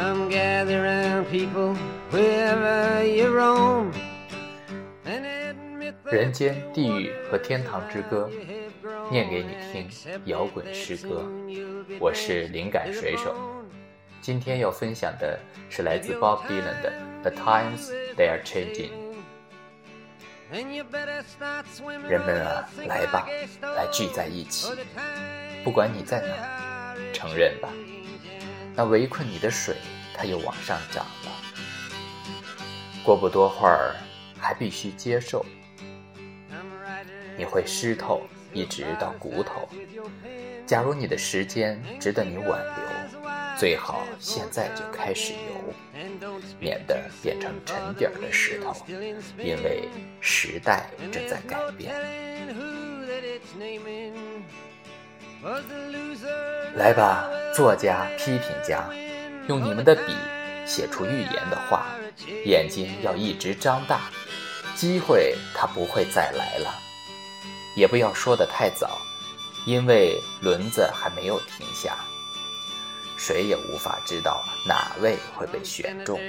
Come gather round, people, wherever you roam. And admit the 人间、地狱和天堂之歌，念给你听摇滚诗歌。我是灵感水手，今天要分享的是来自 Bob Dylan 的《The Times They Are Changing》。人们啊来吧来聚在一起不管你在哪儿，承认吧，那围困你的水，它又往上涨了。过不多会儿，还必须接受，你会湿透，一直到骨头。假如你的时间值得你挽留，最好现在就开始游，免得变成沉底儿的石头，因为时代正在改变。来吧，作家、批评家，用你们的笔写出预言的话，眼睛要一直张大，机会它不会再来了。也不要说得太早，因为轮子还没有停下，谁也无法知道哪位会被选中，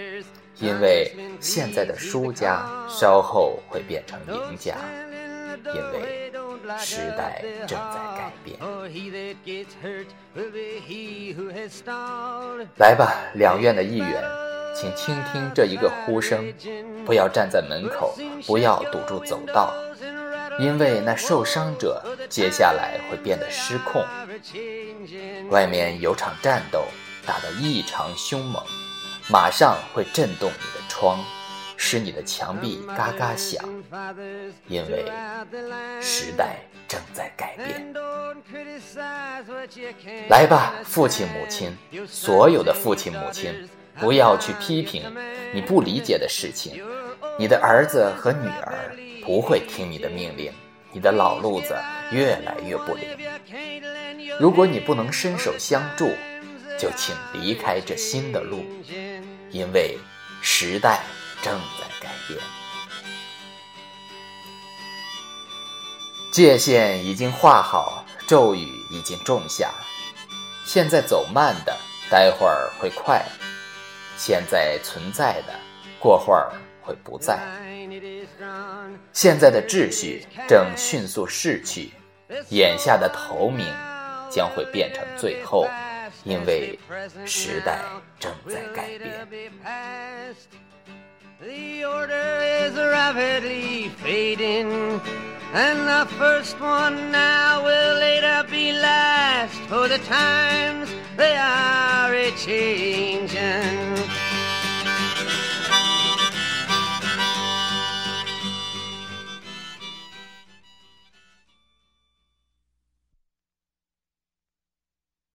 因为现在的输家稍后会变成赢家，因为时代正在改变。来吧，两院的议员，请倾听这一个呼声，不要站在门口，不要堵住走道，因为那受伤者接下来会变得失控。外面有场战斗，打得异常凶猛，马上会震动你的窗，使你的墙壁嘎嘎响，因为时代正在改变。来吧，父亲母亲，所有的父亲母亲，不要去批评你不理解的事情。你的儿子和女儿不会听你的命令，你的老路子越来越不灵。如果你不能伸手相助，就请离开这新的路，因为时代正在改变。界限已经画好，咒语已经种下。现在走慢的，待会儿会快；现在存在的，过会儿会不在。现在的秩序正迅速逝去，眼下的头名将会变成最后，因为时代正在改变。Rapidly fading, and the first one now will later be last, for the times they are a changing.